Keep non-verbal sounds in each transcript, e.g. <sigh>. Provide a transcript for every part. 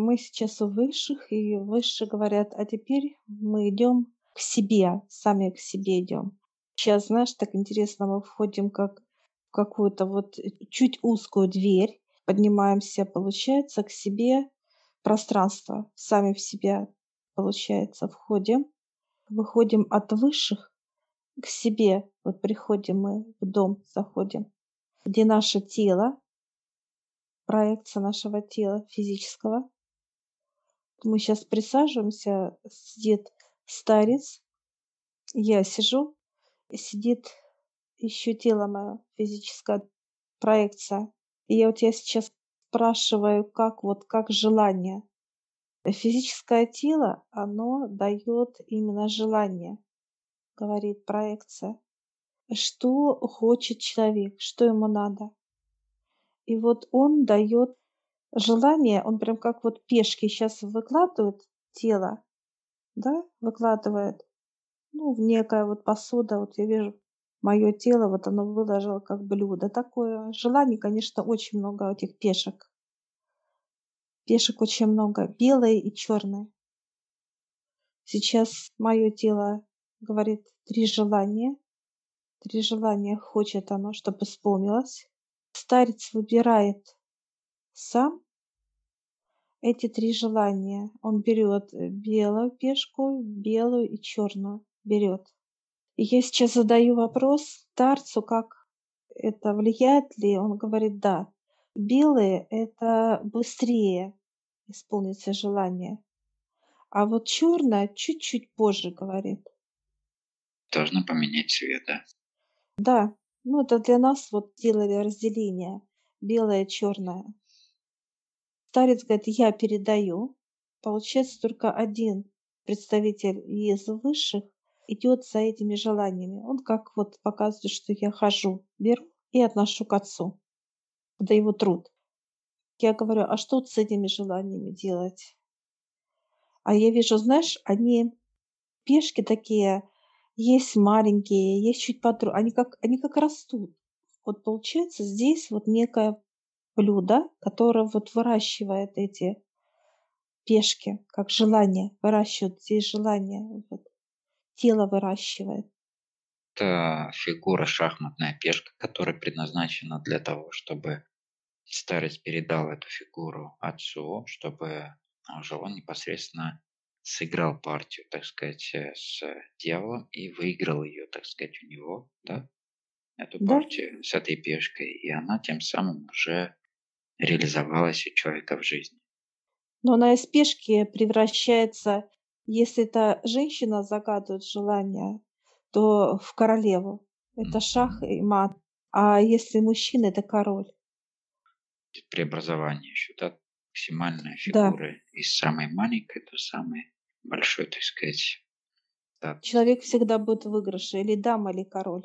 мы сейчас у высших, и высшие говорят, а теперь мы идем к себе, сами к себе идем. Сейчас, знаешь, так интересно, мы входим как в какую-то вот чуть узкую дверь, поднимаемся, получается, к себе пространство, сами в себя, получается, входим, выходим от высших к себе, вот приходим мы в дом, заходим, где наше тело, проекция нашего тела физического. Мы сейчас присаживаемся, сидит старец, я сижу, сидит еще тело мое, физическая проекция. И вот я сейчас спрашиваю, как вот, как желание. Физическое тело, оно дает именно желание, говорит проекция. Что хочет человек, что ему надо. И вот он дает желание, он прям как вот пешки сейчас выкладывает тело, да, выкладывает, ну, в некая вот посуда, вот я вижу, мое тело, вот оно выложило как блюдо такое. Желаний, конечно, очень много этих пешек. Пешек очень много, белые и черные. Сейчас мое тело говорит три желания. Три желания хочет оно, чтобы исполнилось старец выбирает сам эти три желания. Он берет э, белую пешку, белую и черную берет. И я сейчас задаю вопрос старцу, как это влияет ли. Он говорит, да. Белые – это быстрее исполнится желание. А вот черное чуть-чуть позже говорит. Должно поменять цвет, да? Да, ну, это для нас вот делали разделение белое, черное. Старец говорит, я передаю. Получается, только один представитель из высших идет за этими желаниями. Он как вот показывает, что я хожу, беру и отношу к отцу. Это его труд. Я говорю, а что с этими желаниями делать? А я вижу, знаешь, они пешки такие, есть маленькие, есть чуть подру, они как, они как растут. Вот получается здесь вот некое блюдо, которое вот выращивает эти пешки, как желание, выращивает здесь желание, вот, тело выращивает. Это фигура шахматная пешка, которая предназначена для того, чтобы старец передал эту фигуру отцу, чтобы уже он непосредственно сыграл партию, так сказать, э, с дьяволом и выиграл ее, так сказать, у него, да, эту да. партию с этой пешкой, и она тем самым уже реализовалась у человека в жизни. Но она из пешки превращается, если это женщина загадывает желание, то в королеву. Это шах и мат. А если мужчина, это король. Преобразование еще, да? максимальная фигура да. из самой маленькой до самой большой, так сказать. Да. Человек всегда будет в выигрыше, или дама, или король.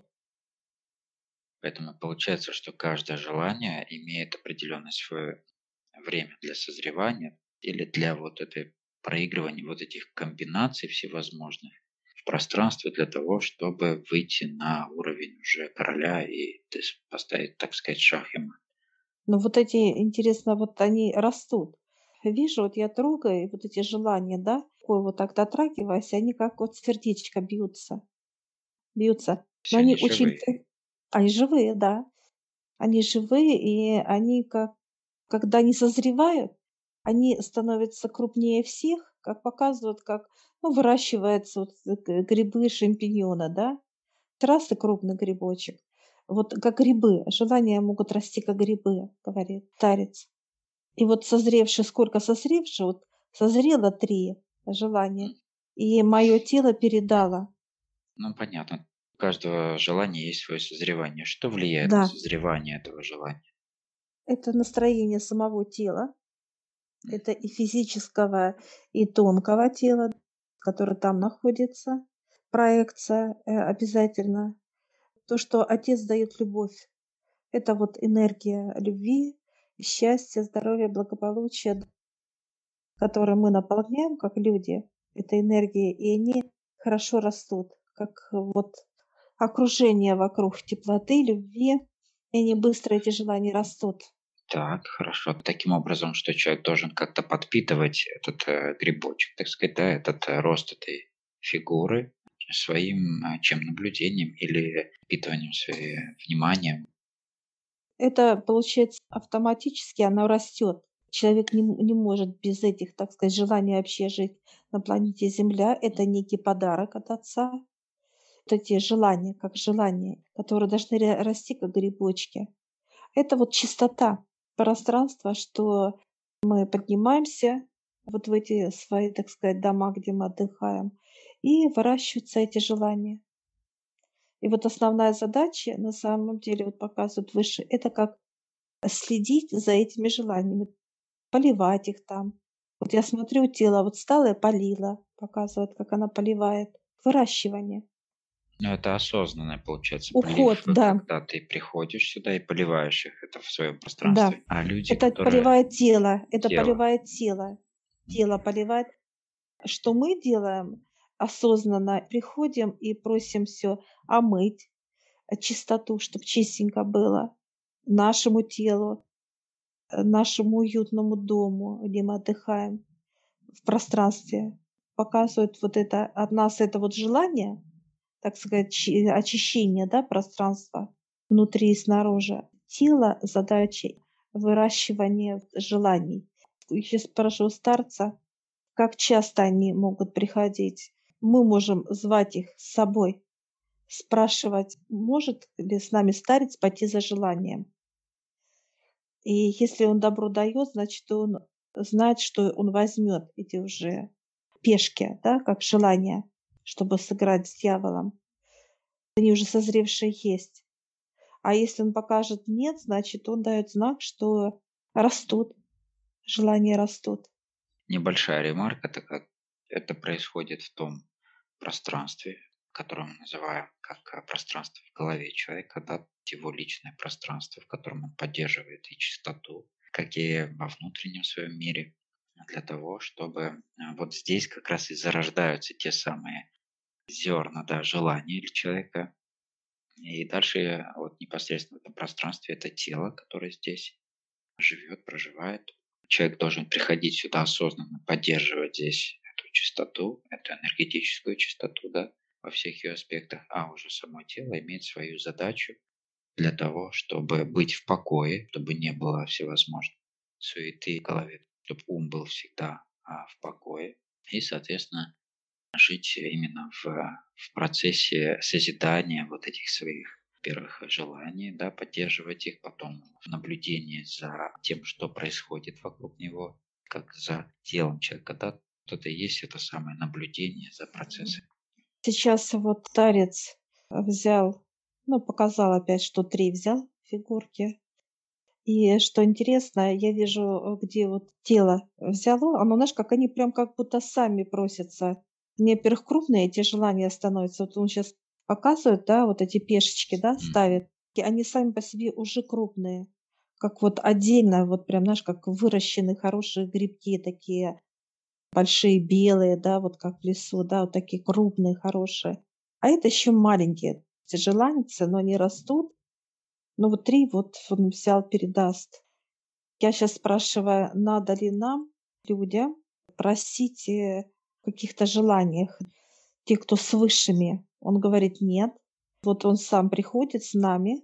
Поэтому получается, что каждое желание имеет определенное свое время для созревания или для вот этой проигрывания вот этих комбинаций всевозможных в пространстве для того, чтобы выйти на уровень уже короля и поставить, так сказать, шах и мат. Но вот эти, интересно, вот они растут. Вижу, вот я трогаю, вот эти желания, да, такой вот так дотрагиваясь, они как вот сердечко бьются. Бьются. Но они очень... Они живые, да. Они живые, и они как... Когда они созревают, они становятся крупнее всех, как показывают, как ну, выращиваются вот грибы, шампиньоны, да. Раз и крупный грибочек. Вот как грибы, желания могут расти как грибы, говорит старец. И вот созревшие, сколько созревшие, вот созрело три желания, и мое тело передало. Ну, понятно. У каждого желания есть свое созревание. Что влияет да. на созревание этого желания? Это настроение самого тела. Это и физического, и тонкого тела, которое там находится. Проекция э, обязательно то, что Отец дает любовь. Это вот энергия любви, счастья, здоровья, благополучия, которой мы наполняем как люди, это энергия, и они хорошо растут, как вот окружение вокруг теплоты, любви, и они быстро эти желания растут. Так, хорошо. Таким образом, что человек должен как-то подпитывать этот э, грибочек, так сказать, да, этот э, рост этой фигуры своим э, чем наблюдением или впитыванием своим вниманием. Это получается автоматически, оно растет. Человек не, не может без этих, так сказать, желаний вообще жить на планете Земля. Это некий подарок от Отца. Вот эти желания, как желания, которые должны расти, как грибочки. Это вот чистота пространства, что мы поднимаемся вот в эти свои, так сказать, дома, где мы отдыхаем, и выращиваются эти желания. И вот основная задача, на самом деле, вот показывают выше, это как следить за этими желаниями, поливать их там. Вот я смотрю, тело вот стало и полила, показывает, как она поливает. Выращивание. Ну, это осознанное, получается, Уход, полив, да. когда ты приходишь сюда и поливаешь их, это в своем пространстве. Да. А люди, это которые... поливает тело, это Тело. поливает тело. Тело поливает. Что мы делаем? Осознанно приходим и просим все омыть, э, чистоту, чтобы чистенько было нашему телу, э, нашему уютному дому, где мы отдыхаем в пространстве. Показывает вот это от нас это вот желание, так сказать, чи- очищение да, пространства внутри и снаружи. Тело задачи выращивания желаний. Еще спрошу старца, как часто они могут приходить. Мы можем звать их с собой, спрашивать, может ли с нами старец пойти за желанием. И если он добро дает, значит, он знает, что он возьмет эти уже пешки, да, как желание, чтобы сыграть с дьяволом. Они уже созревшие есть. А если он покажет нет, значит, он дает знак, что растут, желания растут. Небольшая ремарка, так как это происходит в том пространстве, которое мы называем как э, пространство в голове человека, да, его личное пространство, в котором он поддерживает и чистоту, как и во внутреннем своем мире, для того, чтобы э, вот здесь как раз и зарождаются те самые зерна, да, желания человека. И дальше вот непосредственно в этом пространстве это тело, которое здесь живет, проживает. Человек должен приходить сюда осознанно, поддерживать здесь эту чистоту, эту энергетическую чистоту, да, во всех ее аспектах, а уже само тело имеет свою задачу для того, чтобы быть в покое, чтобы не было всевозможной суеты в голове, чтобы ум был всегда а, в покое и, соответственно, жить именно в, в процессе созидания вот этих своих первых желаний, да, поддерживать их, потом в наблюдении за тем, что происходит вокруг него, как за телом человека, да, это и есть это самое наблюдение за процессом. Сейчас вот старец взял, ну, показал опять, что три взял фигурки. И что интересно, я вижу, где вот тело взяло, оно, знаешь, как они прям как будто сами просятся. Во-первых, крупные эти желания становятся. Вот он сейчас показывает, да, вот эти пешечки, да, ставит. И они сами по себе уже крупные. Как вот отдельно, вот прям, знаешь, как выращенные хорошие грибки такие, большие белые, да, вот как в лесу, да, вот такие крупные, хорошие. А это еще маленькие. Эти желания, но они растут. Ну вот три вот он взял, передаст. Я сейчас спрашиваю, надо ли нам, людям, просить э, каких-то желаниях, те, кто с высшими. Он говорит, нет. Вот он сам приходит с нами,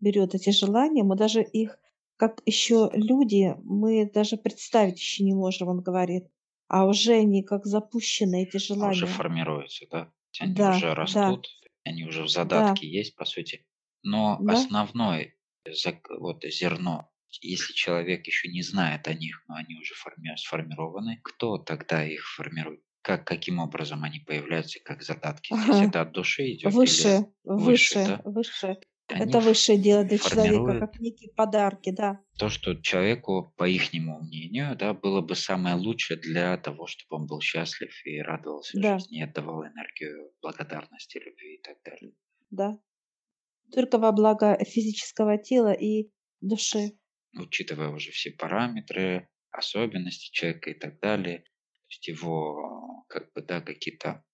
берет эти желания, мы даже их, как еще люди, мы даже представить еще не можем, он говорит. А уже они как запущены, эти желания. А уже формируются, да? Они Да, уже да. растут, они уже в задатке есть, по сути. Но Да. основной зак- вот зерно, если человек еще не знает о них, но они уже форми- сформированы, кто тогда их формирует? Как, каким образом они появляются, как задатки здесь? Ага. Это от души идет? Выше, выше, выше, да? выше. Они Это высшее дело для человека, как некие подарки, да. то, что человеку, по ихнему мнению, да, было бы самое лучшее для того, чтобы он был счастлив и радовался Да. жизни, и отдавал энергию благодарности, любви и так далее. Да. Только во благо физического тела и души. Учитывая уже все параметры, особенности человека и так далее, то есть его как бы, да, какие-то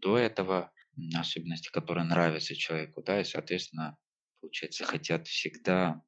до этого особенности, которые нравятся человеку, да, и, соответственно, получается, хотят всегда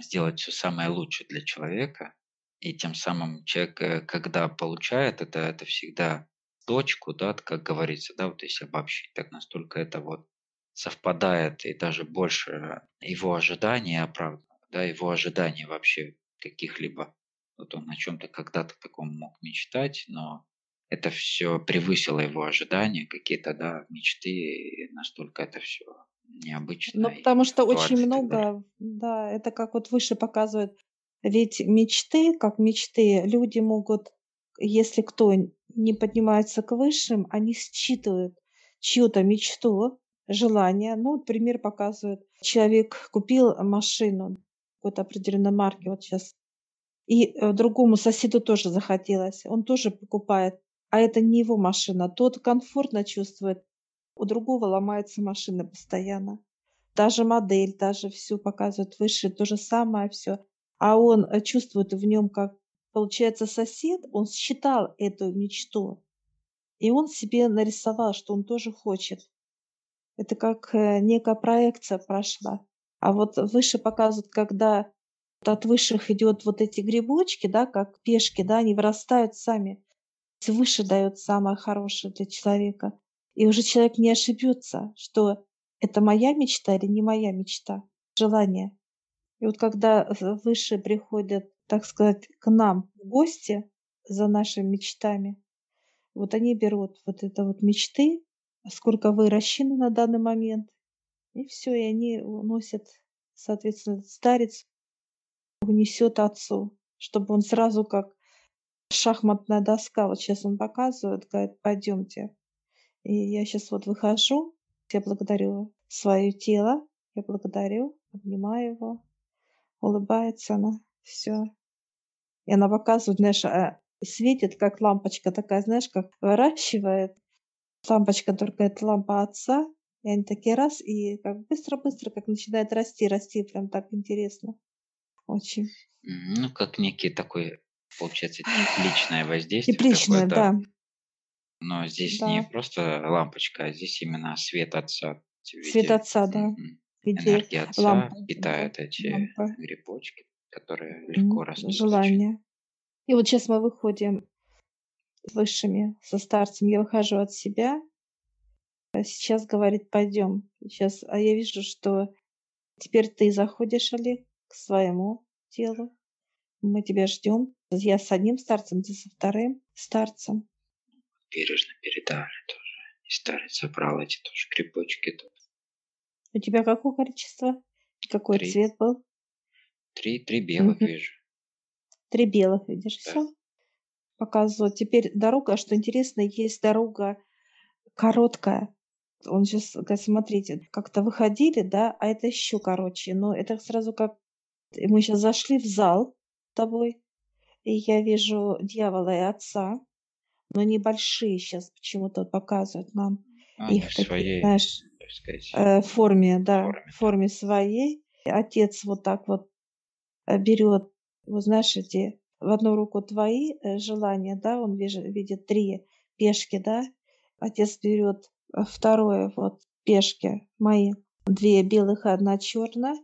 сделать все самое лучшее для человека. И тем самым человек, э, когда получает это, это всегда точку, да, как говорится, да, вот если обобщить, так настолько это вот совпадает и даже больше его ожидания оправдано, да, его ожидания вообще каких-либо, вот он о чем-то когда-то таком мог мечтать, но это все превысило его ожидания, какие-то, да, мечты, и настолько это все необычно. Ну, потому что очень много, да, это как вот выше показывает, ведь мечты, как мечты, люди могут, если кто не поднимается к высшим, они считывают чью-то мечту, желание. Ну, вот пример показывает. Человек купил машину какой-то определенной марки, вот сейчас, и э, другому соседу тоже захотелось. Он тоже покупает, а это не его машина. Тот комфортно чувствует, у другого ломается машина постоянно. Та модель, даже все показывает выше, то же самое все. А он э, чувствует в нем, как получается сосед, он считал эту мечту. И он себе нарисовал, что он тоже хочет. Это как э, некая проекция прошла. А вот выше показывают, когда от высших идет вот эти грибочки, да, как пешки, да, они вырастают сами. Выше дает самое хорошее для человека. И уже человек не ошибется, что это моя мечта или не моя мечта, желание. И вот когда выше приходят, так сказать, к нам в гости за нашими мечтами, вот они берут вот это вот мечты, сколько выращены на данный момент. И все, и они уносят, соответственно, старец унесет отцу, чтобы он сразу как шахматная доска, вот сейчас он показывает, говорит, пойдемте. И я сейчас вот выхожу, я благодарю свое тело, я благодарю, обнимаю его, улыбается она, все. И она показывает, знаешь, а, светит, как лампочка такая, знаешь, как выращивает лампочка, только это лампа отца, и они такие раз, и как быстро-быстро, как начинает расти, расти, прям так интересно. Очень. Ну, как некий такой, получается, личное воздействие. Тепличное, да. Но здесь да. не просто лампочка, а здесь именно свет отца. Свет отца, да. Энергия отца лампы, питает эти лампы. грибочки, которые легко растут. Желание. И вот сейчас мы выходим высшими, со старцем, я выхожу от себя, а сейчас говорит, пойдем. Сейчас, а я вижу, что теперь ты заходишь, Олег, к своему телу. Мы тебя ждем. Я с одним старцем, ты со вторым старцем. Бережно передали тоже. И старец забрал эти тоже грибочки тут. У тебя какое количество? Какой три. цвет был? Три, три белых угу. вижу. Три белых видишь, да. все показывают. Теперь дорога, что интересно, есть дорога короткая. Он сейчас, смотрите, как-то выходили, да, а это еще короче. Но это сразу как... Мы сейчас зашли в зал тобой, и я вижу дьявола и отца, но небольшие сейчас почему-то показывают нам. А, их такие, своей, знаешь, э, форме, да, форме. форме своей. Отец вот так вот э, берет, вот знаешь, эти в одну руку твои э, желания, да, он видит три пешки, да, отец берет э, второе, вот пешки мои, две белых и одна черная,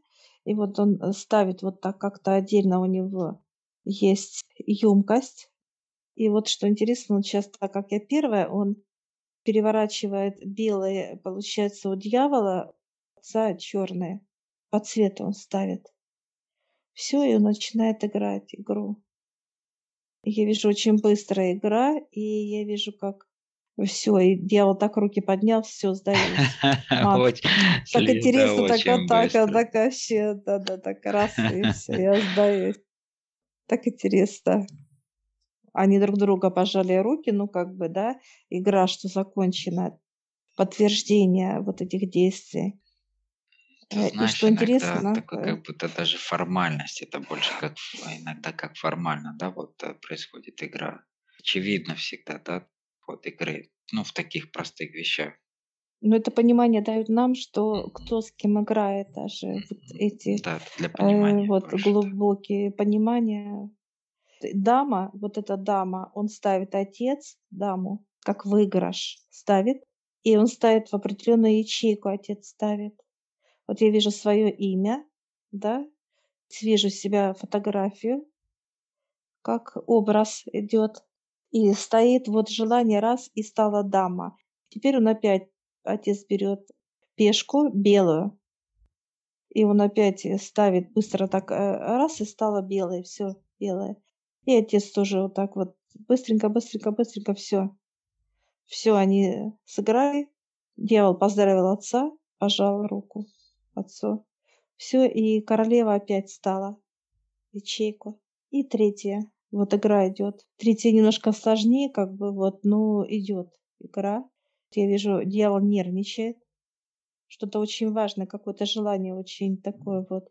и вот он ставит вот так как-то отдельно у него есть емкость. И вот что интересно, он сейчас, так как я первая, он переворачивает белые, получается, у дьявола, отца черные. По цвету он ставит. Все, и он начинает играть игру. Я вижу очень быстрая игра, и я вижу, как все, и дьявол так руки поднял, все, сдаюсь. <laughs> Так интересно, так вот так, так вообще, да-да, так раз, и все, я сдаюсь. Так интересно. Они друг друга пожали руки, ну как бы, да, игра, что закончена, подтверждение вот этих действий. Ты знаешь, и что интересно, такое, как будто даже формальность, это больше как иногда как формально, да, вот э, происходит игра. Очевидно всегда, да, вот игры, ну, в таких простых вещах. Но это понимание дают нам, что кто с кем играет, даже вот эти да, э, вот больше, глубокие понимания. Дама, вот эта дама, он ставит отец даму, как выигрыш ставит, и он ставит в определенную ячейку, отец ставит. Вот я вижу свое имя, да, Вижу себя фотографию, как образ идет. И стоит вот желание раз, и стала дама. Теперь он опять, отец берет пешку белую, и он опять ставит быстро так э, раз, и стало белое, все белое. И отец тоже вот так вот быстренько, быстренько, быстренько все. Все, они сыграли. Дьявол поздравил отца, пожал руку отцу. Все, и королева опять стала. Ячейку. И третья. Вот игра идет. Третья немножко сложнее, как бы вот, но идет игра. Я вижу, дьявол нервничает. Что-то очень важное, какое-то желание очень такое вот,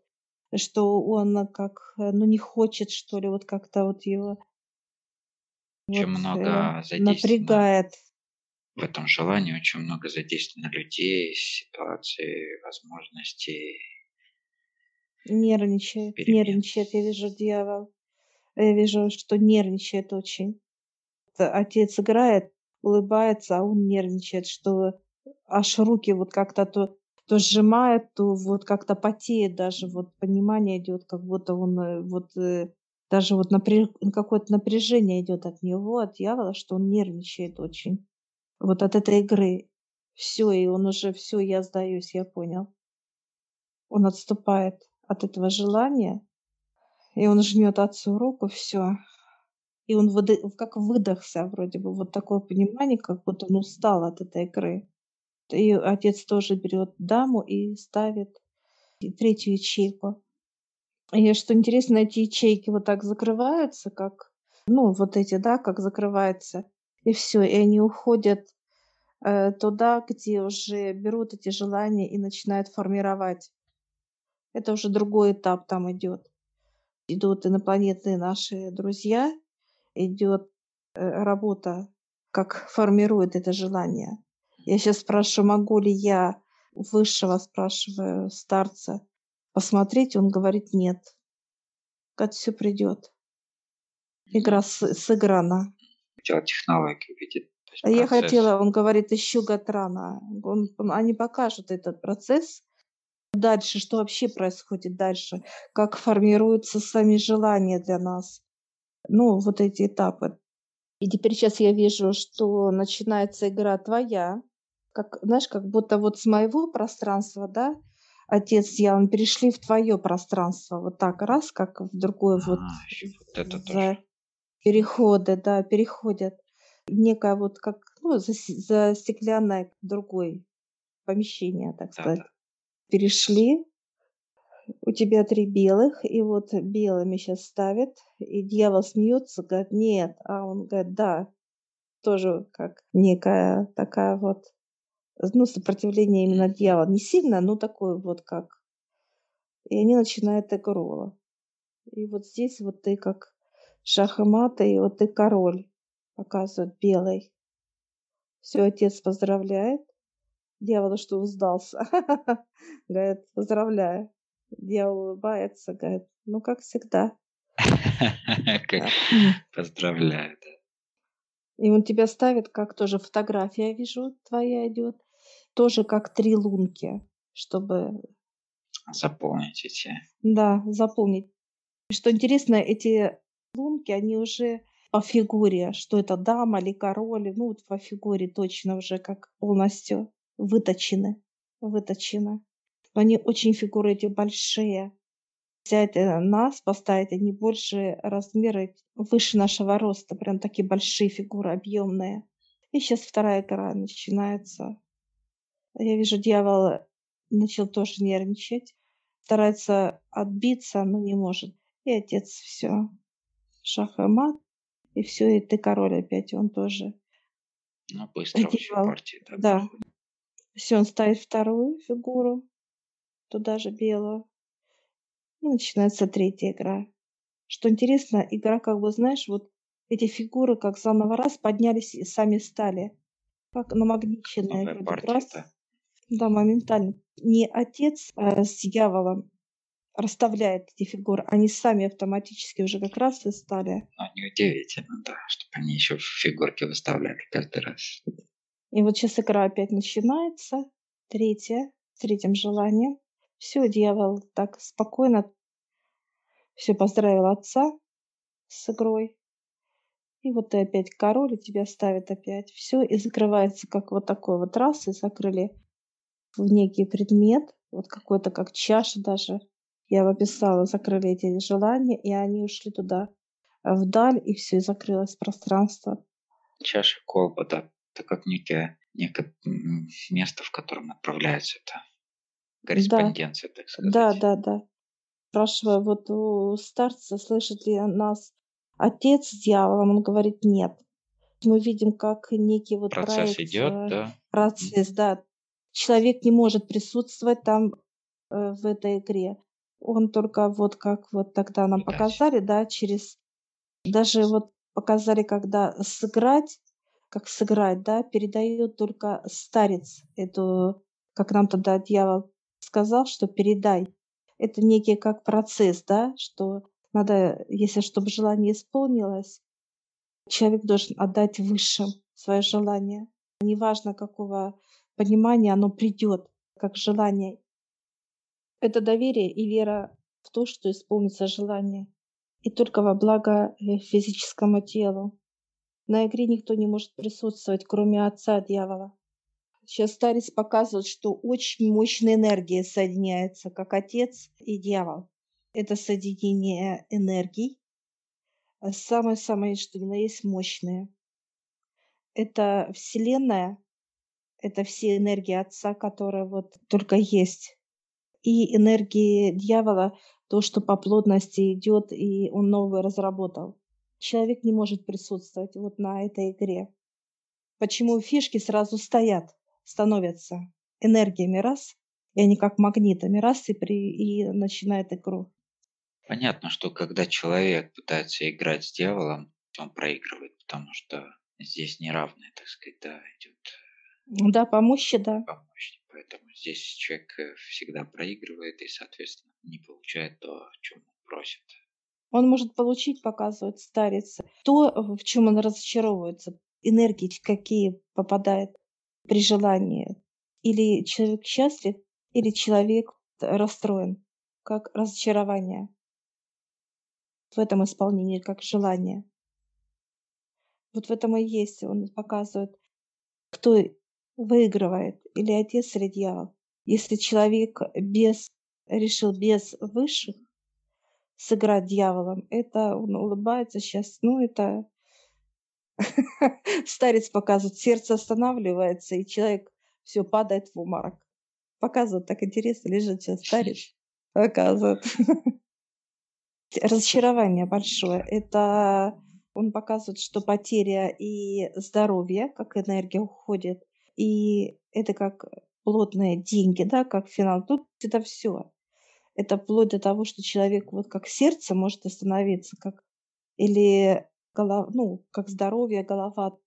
что он как, ну не хочет, что ли, вот как-то вот его очень вот, много э, напрягает. В этом желании очень много задействовано людей, ситуаций, возможностей. Нервничает, перемен. нервничает, я вижу дьявол. Я вижу, что нервничает очень. Отец играет, улыбается, а он нервничает, что аж руки вот как-то то, то сжимает, то вот как-то потеет даже, вот понимание идет, как будто он э, вот э, даже вот напряж... какое-то напряжение идет от него, от дьявола, что он нервничает очень. Вот от этой игры. Все, и он уже все, я сдаюсь, я понял. Он отступает от этого желания, и он жмет отцу руку, все. И он выды... как выдохся вроде бы, вот такое понимание, как будто он устал от этой игры. И отец тоже берет даму и ставит третью ячейку. И что интересно, эти ячейки вот так закрываются, как, ну, вот эти, да, как закрываются, и все, и они уходят э, туда, где уже берут эти желания и начинают формировать. Это уже другой этап там идет. Идут инопланетные наши друзья, идет э, работа, как формирует это желание. Я сейчас спрашиваю, могу ли я высшего, спрашиваю, старца, посмотреть, он говорит нет. Как все придет. Игра с, сыграна. Хотела технологию видеть. А я хотела, он говорит, еще год рано. Он, он, они покажут этот процесс. Дальше, что вообще происходит дальше, как формируются сами желания для нас. Ну, вот эти этапы. И теперь сейчас я вижу, что начинается игра твоя, как, знаешь, как будто вот с моего пространства, да, отец с дьяволом перешли в твое пространство, вот так раз, как в другое а, вот, вот это за тоже. переходы, да, переходят. Некое вот как, ну, за, за стеклянное другое помещение, так сказать. Да, да. Перешли, у тебя три белых, и вот белыми сейчас ставят, и дьявол смеется, говорит, нет, а он говорит, да, тоже как некая такая вот ну, сопротивление именно дьявола. Не сильно, но такое вот как. И они начинают игру. И вот здесь вот ты как шах и мата, и вот ты король показывает белый. Все, отец поздравляет. Дьявол, что он сдался. <laughs> Говорит, поздравляю. Дьявол улыбается, говорит, ну, как всегда. <laughs> Поздравляю, да. И он тебя ставит, как тоже фотография, я вижу, твоя идет, тоже как три лунки, чтобы... Заполнить эти. Да, заполнить. Что интересно, эти лунки, они уже по фигуре, что это дама или король, ну вот по фигуре точно уже как полностью выточены, выточены. Но они очень фигуры эти большие, взять нас, поставить, они больше размеры, выше нашего роста, прям такие большие фигуры, объемные. И сейчас вторая игра начинается. Я вижу, дьявол начал тоже нервничать, старается отбиться, но не может. И отец все. Шах и мат. И все, и ты король опять, он тоже. Ну, быстро дьявол, партии, да. Да. Все, он ставит вторую фигуру, туда же белую. И начинается третья игра. Что интересно, игра как бы, знаешь, вот эти фигуры как заново раз поднялись и сами стали. Как намагниченные. Раз. Да. да, моментально. Не отец а с дьяволом расставляет эти фигуры, они сами автоматически уже как раз и стали. Ну, неудивительно, да, чтобы они еще фигурки выставляли каждый раз. И вот сейчас игра опять начинается, третья, с третьим желанием. Все, дьявол так спокойно Все, поздравил отца с игрой. И вот ты опять король, и тебя ставят опять. Все, и закрывается как вот такой вот раз, и закрыли в некий предмет, вот какой-то как чаша даже. Я описала, закрыли эти желания, и они ушли туда, вдаль, и все, и закрылось пространство. Чаша колба, да, это как некое, некое место, в котором отправляется это корреспонденция, да. так сказать. Да, да, да. Спрашиваю вот у старца, слышит ли нас отец с дьяволом, он говорит нет. Мы видим, как некий вот процесс проект, идет, э, да. процесс, да. Человек не может присутствовать там э, в этой игре. Он только вот как вот тогда нам Передать. показали, да, через даже вот показали, когда сыграть, как сыграть, да, передает только старец эту, как нам тогда дьявол сказал, что передай. Это некий как процесс, да, что надо, если чтобы желание исполнилось, человек должен отдать высшим свое желание. Неважно, какого понимания оно придет, как желание. Это доверие и вера в то, что исполнится желание. И только во благо э, физическому телу. На игре никто не может присутствовать, кроме отца дьявола. Сейчас старец показывает, что очень мощная энергия соединяется, как отец и дьявол. Это соединение энергий. Самое-самое, что ни на есть мощное. Это Вселенная, это все энергии Отца, которые вот только есть. И энергии дьявола, то, что по плотности идет, и он новый разработал. Человек не может присутствовать вот на этой игре. Почему фишки сразу стоят, становятся энергиями раз, и они как магнитами раз, и, при, и начинает игру. Понятно, что когда человек пытается играть с дьяволом, он проигрывает, потому что здесь неравное, так сказать, да, идет да, помощи, да. помощь. Поэтому здесь человек э, всегда проигрывает и, соответственно, не получает то, о чем он просит. Он может получить, показывает старец, то, в чем он разочаровывается, энергии какие попадают при желании. Или человек счастлив, или человек расстроен, как разочарование в этом исполнении, как желание. Вот в этом и есть, он показывает, кто выигрывает, или отец, или дьявол. Если человек без, решил без высших сыграть дьяволом, это он улыбается сейчас, ну это <laughs> старец показывает, сердце останавливается, и человек все падает в уморок. Показывает так интересно, лежит сейчас старец, <laughs> показывает. <laughs> Разочарование большое. Это он показывает, что потеря и здоровье, как энергия уходит, и это как плотные деньги, да, как финал. Тут это все. Это вплоть до того, что человек вот как сердце может остановиться, как или голова, ну, как здоровье, голова.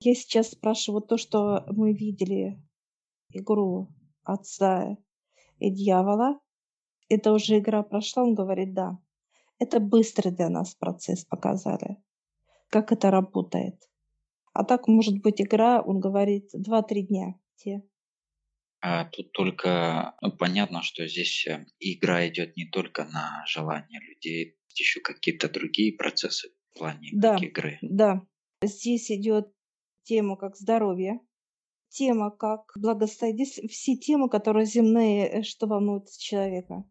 Я сейчас спрашиваю то, что мы видели игру отца и дьявола. Это уже игра прошла, он говорит, да. Это быстрый для нас процесс показали, как это работает. А так может быть игра, он говорит, 2-3 дня. Те. А тут только ну, понятно, что здесь э, игра идет не только на желание людей, еще какие-то другие процессы плане да, как игры. Да, здесь идет тема как здоровье, тема как благостояние, здесь все темы, которые земные, э, что волнуют человека.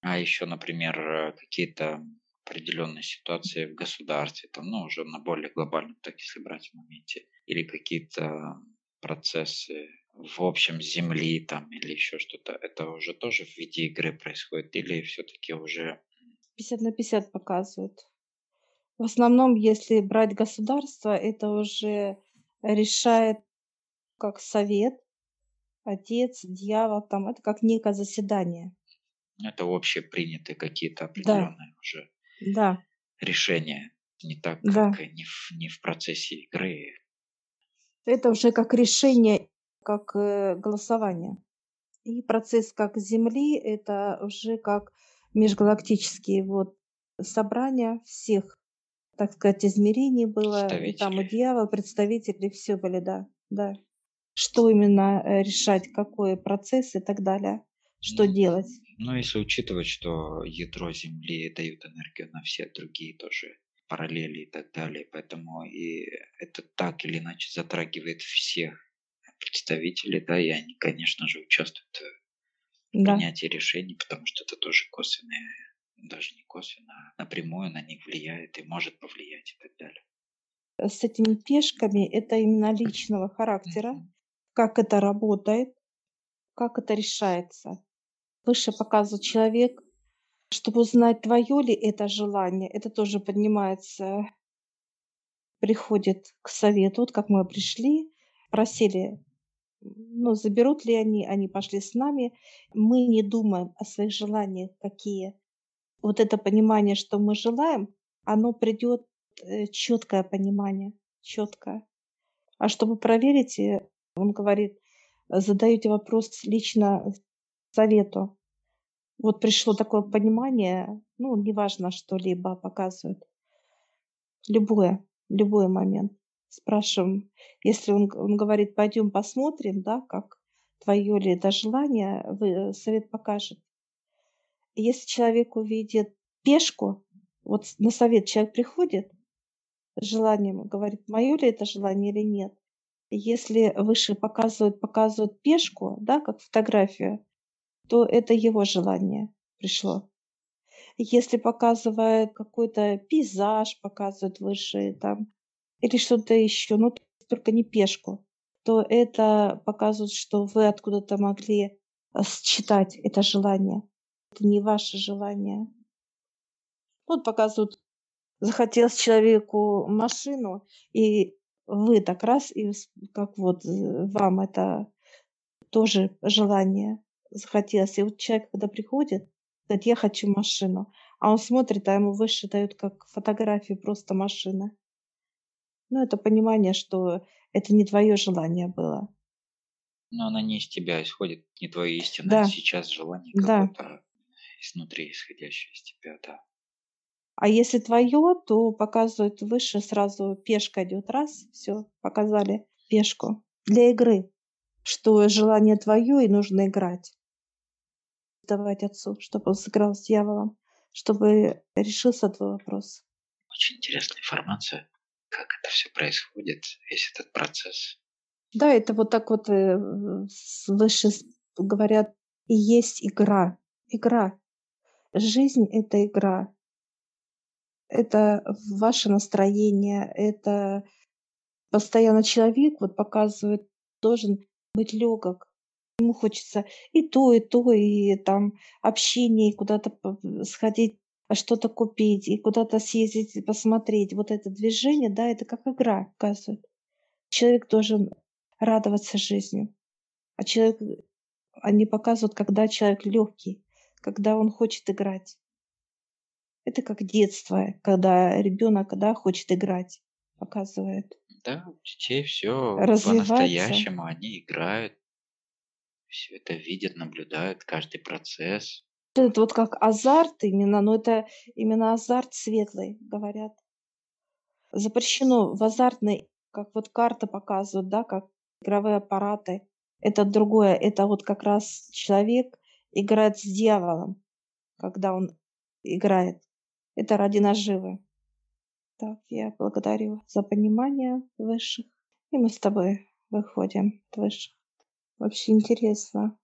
А еще, например, э, какие-то определенной ситуации в государстве, там, ну, уже на более глобальном, так если брать в моменте, или какие-то процессы в общем земли там или еще что-то, это уже тоже в виде игры происходит или все-таки уже 50 на 50 показывают. В основном, если брать государство, это уже решает как совет, отец, дьявол, там это как некое заседание. Это общепринятые какие-то определенные да. уже да. решение, не так, да. как не в, не в процессе игры. Это уже как решение, как э, голосование. И процесс как Земли, это уже как межгалактические вот собрания всех, так сказать, измерений было. И там и дьявол, представители, все были, да, да. Что именно э, решать, какой процесс и так далее, что делать. Ну, если учитывать, что ядро Земли дает энергию на все другие тоже параллели и так далее, поэтому и это так или иначе затрагивает всех представителей, да, и они, конечно же, участвуют в Да. принятии решений, потому что это тоже косвенное, даже не косвенно, а напрямую на них влияет и может повлиять и так далее. С этими пешками это именно личного характера, как это работает, как это решается. Выше показывает человек, чтобы узнать, твое ли это желание, это тоже поднимается, приходит к совету. Вот как мы пришли, просили, ну, заберут ли они, они пошли с нами. Мы не думаем о своих желаниях, какие. Вот это понимание, что мы желаем, оно придет э, четкое понимание, четкое. А чтобы проверить, э, он говорит, задаете вопрос лично совету. Вот пришло такое понимание, ну, неважно, что-либо показывают. Любое, любой момент. Спрашиваем, если он, он говорит, пойдем посмотрим, да, как твое ли это желание, вы, совет покажет. Если человек увидит пешку, вот на совет человек приходит с желанием, говорит, мое ли это желание или нет. Если выше показывают, показывают пешку, да, как фотографию, то это его желание пришло. Если показывает какой-то пейзаж, показывает выше там, или что-то еще, ну только не пешку, то это показывает, что вы откуда-то могли а, считать это желание. Это не ваше желание. Вот показывают, захотелось человеку машину, и вы так раз, и как вот вам это тоже желание захотелось. И вот человек, когда приходит, говорит, я хочу машину, а он смотрит, а ему выше дают как фотографию просто машины. Ну, это понимание, что это не твое желание было. Но она не из тебя исходит, не твое истинное Да, сейчас желание да. какое-то изнутри исходящее из тебя, да. А если твое, то показывают выше сразу пешка идет раз, все, показали пешку для игры, что желание твое и нужно играть. Давать отцу, чтобы он сыграл с дьяволом, чтобы решился твой вопрос. Очень интересная информация, как это все происходит, весь этот процесс. Да, это вот так вот э, свыше с- говорят, и есть игра. Игра. Жизнь — это игра. Это ваше настроение, это постоянно человек вот показывает, должен быть легок. Ему хочется и то, и то, и там общение, и куда-то сходить, а что-то купить, и куда-то съездить, и посмотреть. Вот это движение, да, это как игра, показывает. Человек должен радоваться жизнью. А человек, они показывают, когда человек легкий, когда он хочет играть. Это как детство, когда ребенок, когда хочет играть, показывает. Да, у детей все по-настоящему, они играют, все это видят, наблюдают, каждый процесс. Это вот как азарт именно, но это именно азарт светлый, говорят. Запрещено в азартной, как вот карты показывают, да, как игровые аппараты. Это другое, это вот как раз человек играет с дьяволом, когда он играет. Это ради наживы. Так, я благодарю за понимание высших. И мы с тобой выходим от высших. Вообще интересно.